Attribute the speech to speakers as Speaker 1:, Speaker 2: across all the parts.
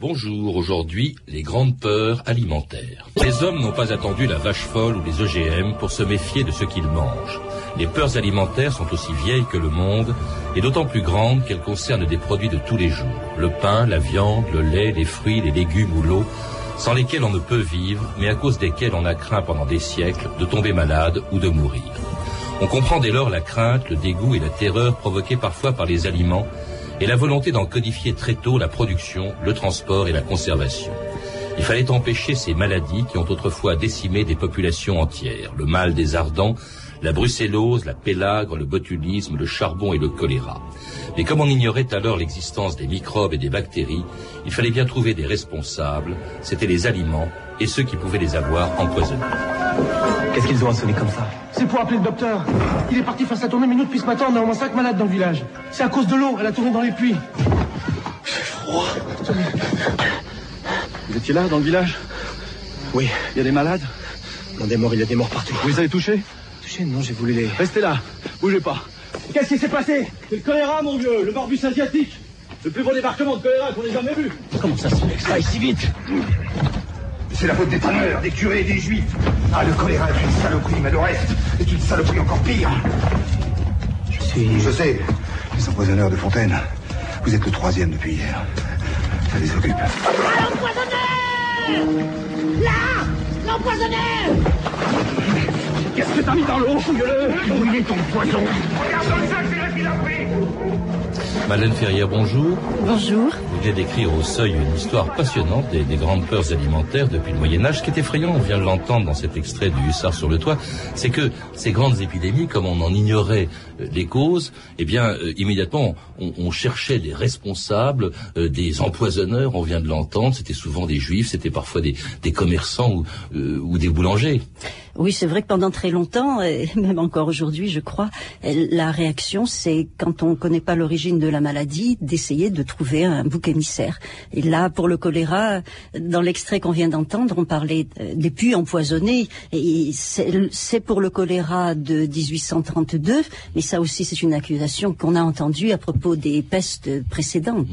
Speaker 1: Bonjour, aujourd'hui, les grandes peurs alimentaires. Les hommes n'ont pas attendu la vache folle ou les OGM pour se méfier de ce qu'ils mangent. Les peurs alimentaires sont aussi vieilles que le monde et d'autant plus grandes qu'elles concernent des produits de tous les jours. Le pain, la viande, le lait, les fruits, les légumes ou l'eau, sans lesquels on ne peut vivre, mais à cause desquels on a craint pendant des siècles de tomber malade ou de mourir. On comprend dès lors la crainte, le dégoût et la terreur provoqués parfois par les aliments et la volonté d'en codifier très tôt la production, le transport et la conservation. Il fallait empêcher ces maladies qui ont autrefois décimé des populations entières, le mal des ardents, la brucellose, la pélagre, le botulisme, le charbon et le choléra. Mais comme on ignorait alors l'existence des microbes et des bactéries, il fallait bien trouver des responsables, c'étaient les aliments et ceux qui pouvaient les avoir empoisonnés.
Speaker 2: Qu'est-ce qu'ils ont à sonner comme ça
Speaker 3: C'est pour appeler le docteur. Il est parti faire sa tournée, mais nous, depuis ce matin, on a au moins 5 malades dans le village. C'est à cause de l'eau, elle a tourné dans les puits.
Speaker 2: J'ai froid. Vous étiez là, dans le village
Speaker 3: Oui.
Speaker 2: Il y a des malades
Speaker 3: Non, des morts, il y a des morts partout.
Speaker 2: Vous les avez touchés
Speaker 3: Touché Non, j'ai voulu les...
Speaker 2: Restez là, bougez pas.
Speaker 3: Qu'est-ce qui s'est passé
Speaker 2: C'est le choléra, mon vieux, le morbus asiatique. Le plus gros débarquement de choléra qu'on ait jamais vu.
Speaker 3: Comment ça se fait que ça aille si vite
Speaker 4: C'est la faute des tanneurs, des curés des juifs. Ah, le choléra est une saloperie, mais le reste est une saloperie encore pire.
Speaker 3: Je suis...
Speaker 4: Je sais, les empoisonneurs de Fontaine, vous êtes le troisième depuis hier. Ça les occupe.
Speaker 5: L'empoisonneur Là L'empoisonneur
Speaker 2: Qu'est-ce que t'as mis dans l'eau, fouille-le?
Speaker 4: Où est ton poison?
Speaker 5: Regarde dans le sac,
Speaker 1: Madeleine Ferrière, bonjour.
Speaker 6: Bonjour.
Speaker 1: Vous venez d'écrire au seuil une histoire passionnante des, des grandes peurs alimentaires depuis le Moyen Âge. Ce qui est effrayant, on vient de l'entendre dans cet extrait du Hussard sur le toit, c'est que ces grandes épidémies, comme on en ignorait euh, les causes, eh bien, euh, immédiatement, on, on cherchait des responsables, euh, des empoisonneurs, on vient de l'entendre, c'était souvent des juifs, c'était parfois des, des commerçants ou, euh, ou des boulangers.
Speaker 6: Oui, c'est vrai que pendant très longtemps, et même encore aujourd'hui, je crois, la réaction, c'est quand on ne connaît pas l'origine de la maladie, d'essayer de trouver un bouc émissaire. Et là, pour le choléra, dans l'extrait qu'on vient d'entendre, on parlait euh, des puits empoisonnés. C'est pour le choléra de 1832, mais ça aussi, c'est une accusation qu'on a entendue à propos des pestes précédentes.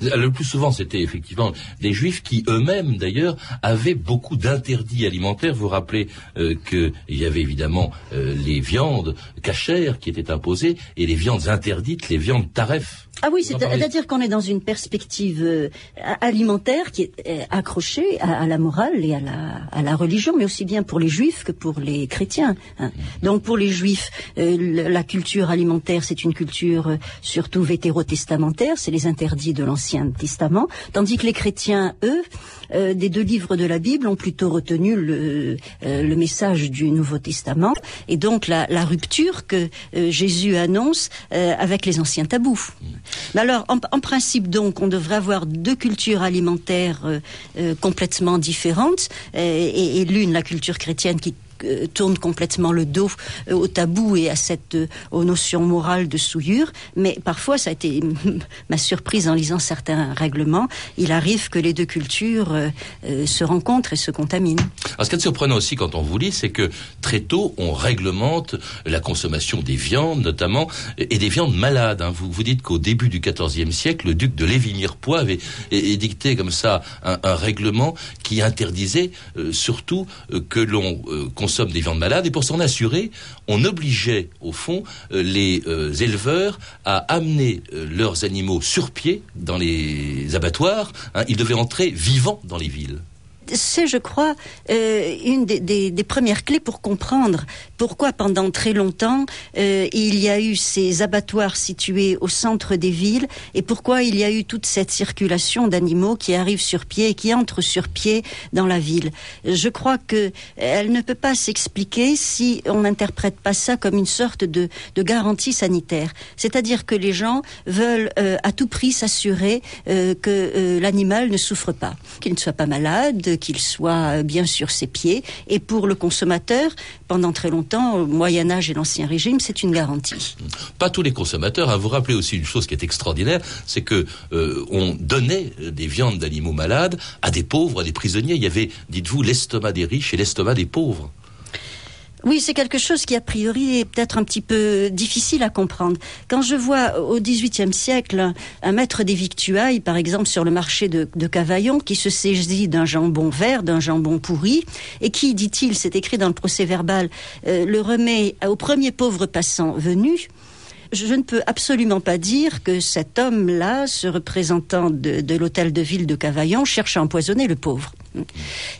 Speaker 1: Le plus souvent, c'était effectivement des juifs qui eux-mêmes, d'ailleurs, avaient beaucoup d'interdits alimentaires. Vous rappelez euh, qu'il y avait évidemment euh, les viandes cachères qui étaient imposées et les viandes interdites, les viandes taref.
Speaker 6: Ah oui, c'est-à-dire qu'on est dans une perspective euh, alimentaire qui est accrochée à, à la morale et à la, à la religion, mais aussi bien pour les juifs que pour les chrétiens. hein. Donc pour les juifs, euh, la culture alimentaire, c'est une culture euh, surtout vétérotestamentaire, c'est les interdits de l'Ancien Testament, tandis que les chrétiens, eux, euh, des deux livres de la Bible, ont plutôt retenu le, euh, le message du Nouveau Testament, et donc la, la rupture que euh, Jésus annonce avec les anciens tabous. Mais alors, en, en principe, donc, on devrait avoir deux cultures alimentaires complètement différentes, et, et l'une, la culture chrétienne, qui tourne complètement le dos euh, au tabou et à cette euh, aux notions morales de souillure mais parfois ça a été ma surprise en lisant certains règlements il arrive que les deux cultures euh, euh, se rencontrent et se contaminent
Speaker 1: Alors, ce qui est surprenant aussi quand on vous lit, c'est que très tôt, on réglemente la consommation des viandes, notamment, et des viandes malades. hein. Vous, vous dites qu'au début du XIVe siècle, le duc de Lévigny-Poix avait édicté comme ça un, un règlement qui interdisait euh, surtout euh, que l'on euh, consomme des viandes malades. Et pour s'en assurer, on obligeait, au fond, euh, les euh, éleveurs à amener euh, leurs animaux sur pied dans les abattoirs. hein. Ils devaient entrer vivants dans les villes.
Speaker 6: C'est, je crois, euh, une des, premières clés pour comprendre pourquoi pendant très longtemps euh, il y a eu ces abattoirs situés au centre des villes et pourquoi il y a eu toute cette circulation d'animaux qui arrivent sur pied et qui entrent sur pied dans la ville. Je crois que elle ne peut pas s'expliquer si on n'interprète pas ça comme une sorte de, garantie sanitaire. C'est-à-dire que les gens veulent euh, à tout prix s'assurer euh, que euh, l'animal ne souffre pas, qu'il ne soit pas malade, qu'il soit euh, bien sur ses pieds. Et pour le consommateur, pendant très longtemps, au Moyen Âge et l'Ancien Régime, c'est une garantie.
Speaker 1: pas tous les consommateurs. Hein. Vous rappelez aussi une chose qui est extraordinaire, c'est que euh, on donnait euh, des viandes d'animaux malades à des pauvres, à des prisonniers. Il y avait, dites-vous, l'estomac des riches et l'estomac des pauvres.
Speaker 6: Oui, c'est quelque chose qui a priori est peut-être un petit peu difficile à comprendre. Quand je vois au XVIIIe siècle un maître des victuailles, par exemple sur le marché de, Cavaillon, qui se saisit d'un jambon vert, d'un jambon pourri, et qui, dit-il, c'est écrit dans le procès verbal, euh, le remet au premier pauvre passant venu, je ne peux absolument pas dire que cet homme-là, ce représentant de l'hôtel de ville de Cavaillon, cherche à empoisonner le pauvre.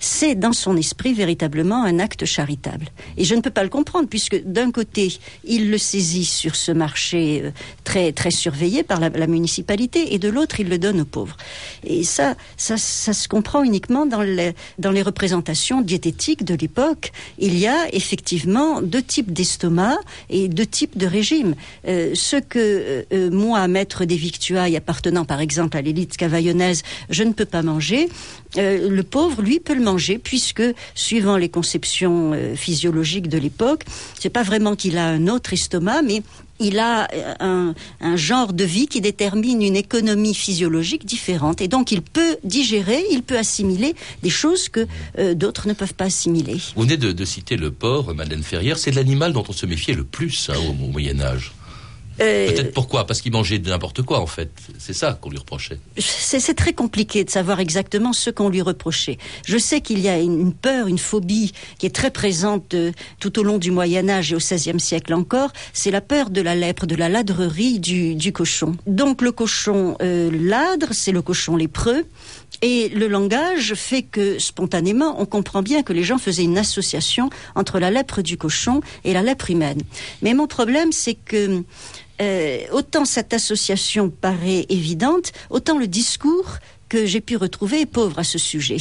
Speaker 6: C'est dans son esprit véritablement un acte charitable. Et je ne peux pas le comprendre puisque d'un côté, il le saisit sur ce marché euh, très très surveillé par la, municipalité et de l'autre, il le donne aux pauvres. Et ça, ça, ça se comprend uniquement dans les, dans les représentations diététiques de l'époque. Il y a effectivement deux types d'estomac et deux types de régimes. Euh, ce que euh, moi, maître des victuailles appartenant par exemple à l'élite cavaillonnaise, je ne peux pas manger, le pauvre, lui, peut le manger, puisque, suivant les conceptions euh, physiologiques de l'époque, c'est pas vraiment qu'il a un autre estomac, mais il a euh, un, genre de vie qui détermine une économie physiologique différente. Et donc, il peut digérer, il peut assimiler des choses que euh, d'autres ne peuvent pas assimiler.
Speaker 1: Vous venez de, citer le porc, Madeleine Ferrière. C'est l'animal dont on se méfiait le plus hein, au, au Moyen-Âge. Euh, Peut-être pourquoi? Parce qu'il mangeait n'importe quoi, en fait. C'est ça qu'on lui reprochait.
Speaker 6: C'est très compliqué de savoir exactement ce qu'on lui reprochait. Je sais qu'il y a une, une, peur, une phobie qui est très présente euh, tout au long du Moyen Âge et au XVIe siècle encore. C'est la peur de la lèpre, de la ladrerie du, du cochon. Donc le cochon euh, ladre, c'est le cochon lépreux. Et le langage fait que, spontanément, on comprend bien que les gens faisaient une association entre la lèpre du cochon et la lèpre humaine. Mais mon problème, c'est que euh, autant cette association paraît évidente, autant le discours que j'ai pu retrouver est pauvre à ce sujet.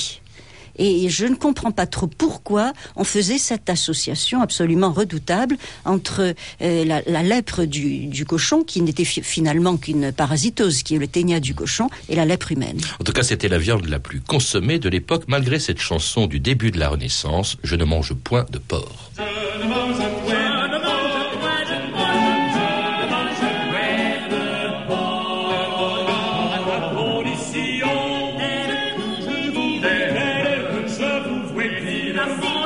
Speaker 6: Et je ne comprends pas trop pourquoi on faisait cette association absolument redoutable entre euh, la, la, lèpre du, du cochon, qui n'était fi finalement qu'une parasitose, qui est le ténia du cochon, et la lèpre humaine.
Speaker 1: En tout cas, c'était la viande la plus consommée de l'époque, malgré cette chanson du début de la Renaissance, Je ne mange point de porc. Je ne mange point Gracias.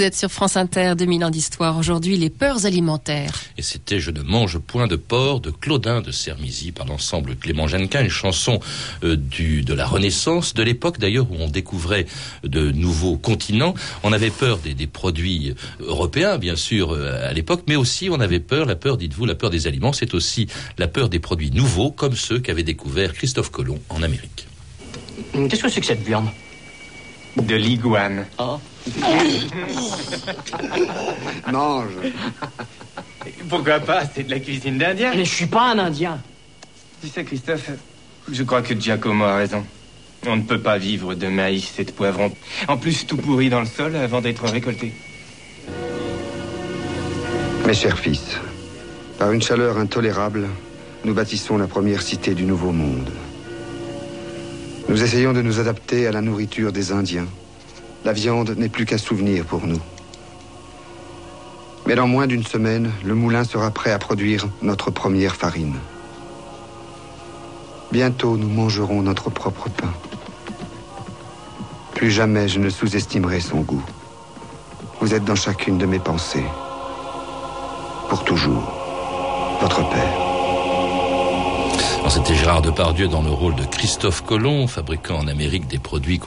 Speaker 7: Vous êtes sur France Inter, 2000 ans d'histoire. Aujourd'hui, les peurs alimentaires.
Speaker 1: Et c'était Je ne mange point de porc de Claudin de Sermizy par l'ensemble Clément Jeannequin, une chanson euh, du, de la Renaissance, de l'époque d'ailleurs où on découvrait de nouveaux continents. On avait peur des, des produits européens, bien sûr, euh, à l'époque, mais aussi on avait peur, la peur, dites-vous, la peur des aliments, c'est aussi la peur des produits nouveaux, comme ceux qu'avait découvert Christophe Colomb en Amérique.
Speaker 8: Qu'est-ce que c'est que cette viande?
Speaker 9: De l'iguane.
Speaker 8: Oh.
Speaker 9: Mange.
Speaker 8: Pourquoi pas? C'est de la cuisine d'Indien.
Speaker 3: Mais je suis pas un Indien.
Speaker 9: Tu sais, Christophe, je crois que Giacomo a raison. On ne peut pas vivre de maïs et de poivrons. En plus, tout pourri dans le sol avant d'être récolté.
Speaker 4: Mes chers fils, par une chaleur intolérable, nous bâtissons la première cité du Nouveau Monde. Nous essayons de nous adapter à la nourriture des Indiens. La viande n'est plus qu'un souvenir pour nous. Mais dans moins d'une semaine, le moulin sera prêt à produire notre première farine. Bientôt, nous mangerons notre propre pain. Plus jamais je ne sous-estimerai son goût. Vous êtes dans chacune de mes pensées. Pour toujours. Votre père.
Speaker 1: C'était Gérard Depardieu dans le rôle de Christophe Colomb, fabriquant en Amérique des produits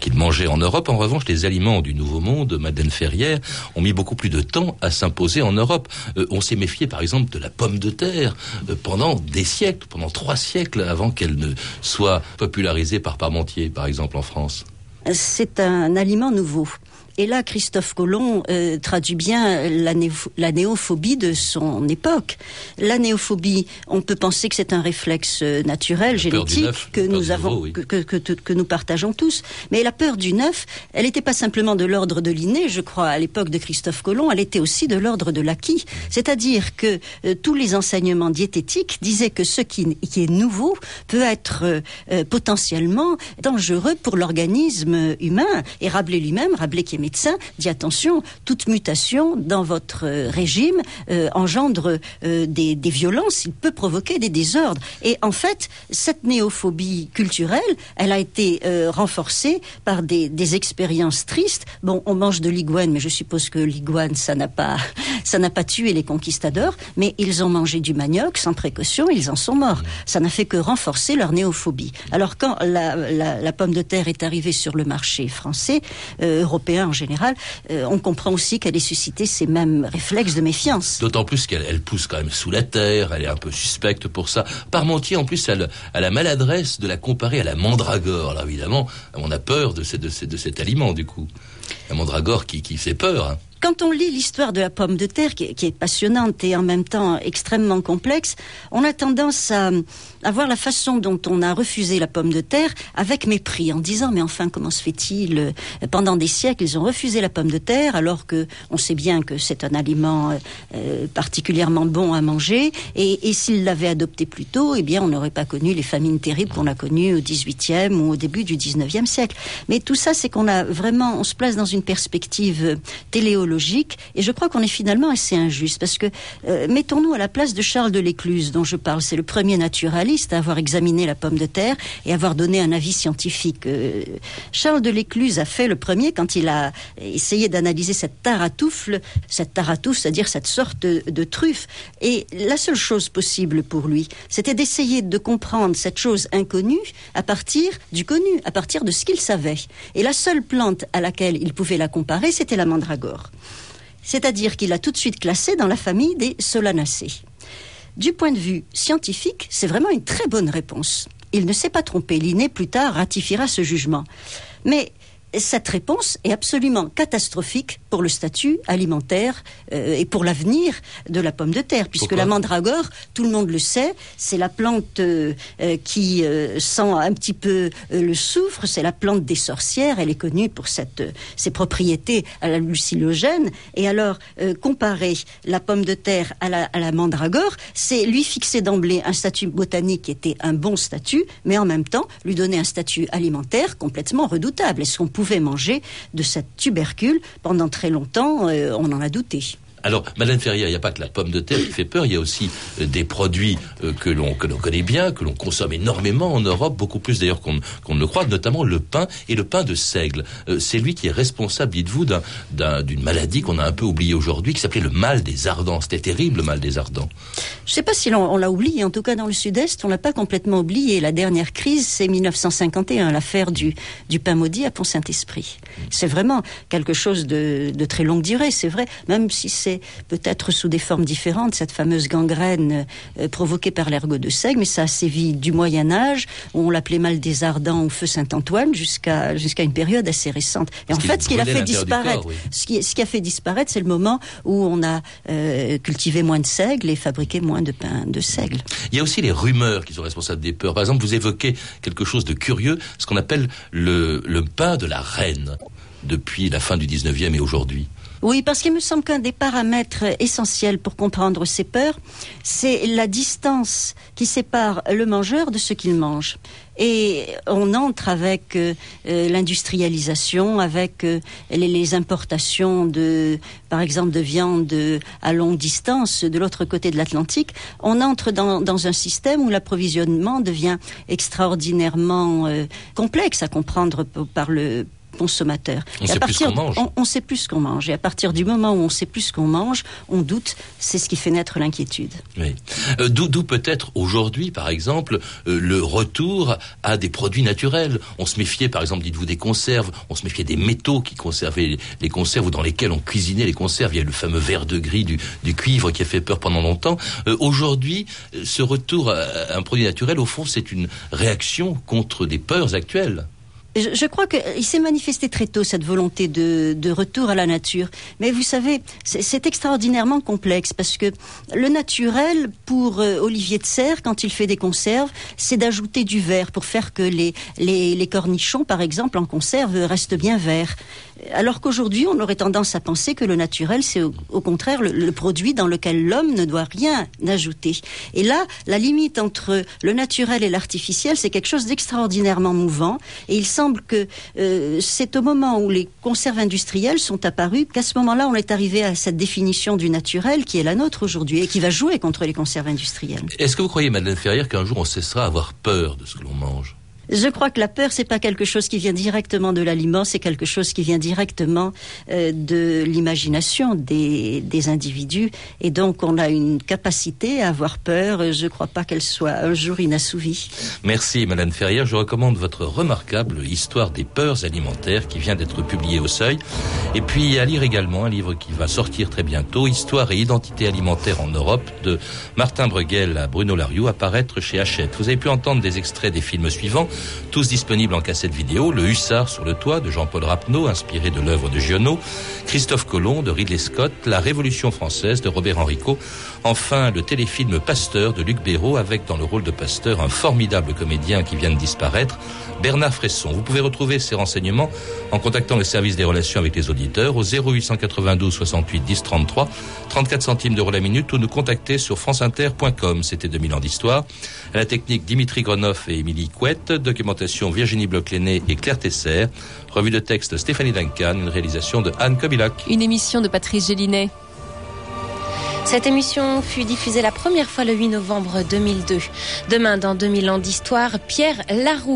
Speaker 1: qu'il qu mangeait en Europe. En revanche, les aliments du Nouveau Monde, Madeleine Ferrière, ont mis beaucoup plus de temps à s'imposer en Europe. Euh, on s'est méfié, par exemple, de la pomme de terre euh, pendant des siècles, pendant trois siècles, avant qu'elle ne soit popularisée par Parmentier, par exemple, en France.
Speaker 6: C'est un aliment nouveau. Et là, Christophe Colomb euh, traduit bien la, néo- la néophobie de son époque. La néophobie, on peut penser que c'est un réflexe euh, naturel, génétique,
Speaker 1: neuf,
Speaker 6: que nous avons,
Speaker 1: nouveau, oui.
Speaker 6: que, que, que, que nous partageons tous. Mais la peur du neuf, elle n'était pas simplement de l'ordre de l'inné, je crois, à l'époque de Christophe Colomb, elle était aussi de l'ordre de l'acquis. C'est-à-dire que euh, tous les enseignements diététiques disaient que ce qui, qui est nouveau peut être euh, euh, potentiellement dangereux pour l'organisme humain. Et Rabelais lui-même, Rabelais qui est médecin, dit attention, toute mutation dans votre euh, régime euh, engendre euh, des, des violences, il peut provoquer des désordres. Et en fait, cette néophobie culturelle, elle a été renforcée par des, des expériences tristes. Bon, on mange de l'iguane, mais je suppose que l'iguane, ça n'a pas, ça n'a pas tué les conquistadors, mais ils ont mangé du manioc sans précaution, ils en sont morts. Ça n'a fait que renforcer leur néophobie. Alors quand la, la, la pomme de terre est arrivée sur le marché français, euh, européen en général, euh, on comprend aussi qu'elle ait suscité ces mêmes réflexes de méfiance.
Speaker 1: D'autant plus qu'elle elle pousse quand même sous la terre, elle est un peu suspecte pour ça. Parmentier, en plus, elle a la maladresse de la comparer à la mandragore. Alors évidemment, on a peur de, ce- de, ce- de cet aliment, du coup. La mandragore qui, qui fait peur. hein.
Speaker 6: Quand on lit l'histoire de la pomme de terre, qui est, passionnante et en même temps extrêmement complexe, on a tendance à, voir la façon dont on a refusé la pomme de terre avec mépris, en disant mais enfin comment se fait-il euh, Pendant des siècles, ils ont refusé la pomme de terre, alors que on sait bien que c'est un aliment euh, euh, particulièrement bon à manger, et, s'ils l'avaient adopté plus tôt, eh bien on n'aurait pas connu les famines terribles qu'on a connues au XVIIIe ou au début du XIXe siècle. Mais tout ça, c'est qu'on a vraiment, on se place dans une perspective euh, téléologique, et je crois qu'on est finalement assez injuste, parce que euh, mettons-nous à la place de Charles de l'Écluse, dont je parle. C'est le premier naturaliste à avoir examiné la pomme de terre et avoir donné un avis scientifique. Euh, Charles de l'Écluse a fait le premier quand il a essayé d'analyser cette taratoufle, cette taratoufle, c'est-à-dire cette sorte de truffe. Et la seule chose possible pour lui, c'était d'essayer de comprendre cette chose inconnue à partir du connu, à partir de ce qu'il savait. Et la seule plante à laquelle il pouvait la comparer, c'était la mandragore. C'est-à-dire qu'il a tout de suite classé dans la famille des solanacées. Du point de vue scientifique, c'est vraiment une très bonne réponse. Il ne s'est pas trompé. L'inné, plus tard, ratifiera ce jugement. Mais cette réponse est absolument catastrophique pour le statut alimentaire euh, et pour l'avenir de la pomme de terre, puisque
Speaker 1: Pourquoi
Speaker 6: la mandragore, tout le monde le sait, c'est la plante euh, euh, qui euh, sent un petit peu le soufre, c'est la plante des sorcières, elle est connue pour cette, ses propriétés hallucinogènes, et alors comparer la pomme de terre à la, à la mandragore, c'est lui fixer d'emblée un statut botanique qui était un bon statut, mais en même temps lui donner un statut alimentaire complètement redoutable. Est-ce qu'on pouvait manger de cette tubercule pendant très longtemps Euh, On en a douté.
Speaker 1: Alors, Madame Ferrière, il n'y a pas que la pomme de terre qui fait peur, il y a aussi euh, des produits euh, que l'on que l'on connaît bien, que l'on consomme énormément en Europe, beaucoup plus d'ailleurs qu'on qu'on ne le croit, notamment le pain et le pain de seigle. Euh, c'est lui qui est responsable, dites-vous, d'un- d'un- d'une maladie qu'on a un peu oubliée aujourd'hui, qui s'appelait le mal des ardents. C'était terrible, le mal des ardents.
Speaker 6: Je ne sais pas si on l'a oublié, en tout cas dans le sud-est, on l'a pas complètement oublié. La dernière crise, c'est 1951, l'affaire du, du pain maudit à Pont-Saint-Esprit. C'est vraiment quelque chose de, de très longue durée, c'est vrai, même si c'est peut-être sous des formes différentes, cette fameuse gangrène euh, provoquée par l'ergot de seigle, mais ça a sévi du Moyen-Âge, où on l'appelait mal des ardents au feu Saint-Antoine, jusqu'à jusqu'à une période assez récente. Et
Speaker 1: Parce
Speaker 6: en fait, ce
Speaker 1: brûlait
Speaker 6: fait disparaître,
Speaker 1: corps, oui.
Speaker 6: ce qui, ce qui a fait disparaître, c'est le moment où on a euh, cultivé moins de seigle et fabriqué moins de pain de seigle.
Speaker 1: Il y a aussi les rumeurs qui sont responsables des peurs. Par exemple, vous évoquez quelque chose de curieux, ce qu'on appelle le, le pain de la reine, depuis la fin du 19e et aujourd'hui.
Speaker 6: Oui, parce qu'il me semble qu'un des paramètres essentiels pour comprendre ces peurs, c'est la distance qui sépare le mangeur de ce qu'il mange. Et on entre avec euh, euh, l'industrialisation, avec euh, les, importations de, par exemple, de viande de- à longue distance de l'autre côté de l'Atlantique. On entre dans, un système où l'approvisionnement devient extraordinairement complexe à comprendre par le consommateur.
Speaker 1: On
Speaker 6: Et à
Speaker 1: sait plus ce
Speaker 6: partir-
Speaker 1: qu'on mange.
Speaker 6: on- on sait plus ce qu'on mange. Et à partir du moment où on sait plus ce qu'on mange, on doute. C'est ce qui fait naître l'inquiétude.
Speaker 1: Oui. Euh, D'où d'où peut-être aujourd'hui, par exemple, euh, le retour à des produits naturels. On se méfiait, par exemple, dites-vous, des conserves. On se méfiait des métaux qui conservaient les- conserves ou dans lesquels on cuisinait les conserves. Il y a le fameux verre de gris du, du cuivre qui a fait peur pendant longtemps. Euh, aujourd'hui, ce retour à à un produit naturel, au fond, c'est une réaction contre des peurs actuelles.
Speaker 6: Je, je crois qu'il s'est manifesté très tôt cette volonté de, de, retour à la nature. Mais vous savez, c'est extraordinairement complexe parce que le naturel, pour euh, Olivier de Serre, quand il fait des conserves, c'est d'ajouter du verre pour faire que les, les, les, cornichons, par exemple, en conserve, restent bien verts. Alors qu'aujourd'hui, on aurait tendance à penser que le naturel, c'est au, contraire le, le produit dans lequel l'homme ne doit rien ajouter. Et là, la limite entre le naturel et l'artificiel, c'est quelque chose d'extraordinairement mouvant. Et il semble que euh, c'est au moment où les conserves industrielles sont apparues qu'à ce moment-là, on est arrivé à cette définition du naturel qui est la nôtre aujourd'hui et qui va jouer contre les conserves industrielles.
Speaker 1: Est-ce que vous croyez, Madeleine Ferrière, qu'un jour on cessera d'avoir peur de ce que l'on mange?
Speaker 6: Je crois que la peur, c'est pas quelque chose qui vient directement de l'aliment, c'est quelque chose qui vient directement euh, de l'imagination des, des, individus. Et donc, on a une capacité à avoir peur. Je ne crois pas qu'elle soit un jour inassouvie.
Speaker 1: Merci, Madame Ferrière. Je recommande votre remarquable Histoire des peurs alimentaires qui vient d'être publié au Seuil. Et puis, à lire également un livre qui va sortir très bientôt, Histoire et identité alimentaire en Europe, de Martin Breguel à Bruno Lariou, apparaître chez Hachette. Vous avez pu entendre des extraits des films suivants tous disponibles en cassette vidéo, Le Hussard sur le toit de Jean-Paul Rapneau, inspiré de l'œuvre de Giono, Christophe Colomb de Ridley Scott, La Révolution française de Robert Enrico, enfin le téléfilm Pasteur de Luc Béraud, avec dans le rôle de Pasteur un formidable comédien qui vient de disparaître, Bernard Fresson. Vous pouvez retrouver ces renseignements en contactant le service des relations avec les auditeurs au 0892 68 10 33, 34 centimes d'euros la minute ou nous contacter sur franceinter.com. C'était 2000 ans d'histoire. À la technique Dimitri Gronoff et Émilie Couette, documentation Virginie Bloch-Léné et Claire Tesser, revue de texte Stéphanie Duncan, une réalisation de Anne Kobilac.
Speaker 7: Une émission de Patrice Gélinet. Cette émission fut diffusée la première fois le 8 novembre 2002. Demain, dans 2000 ans d'histoire, Pierre Larousse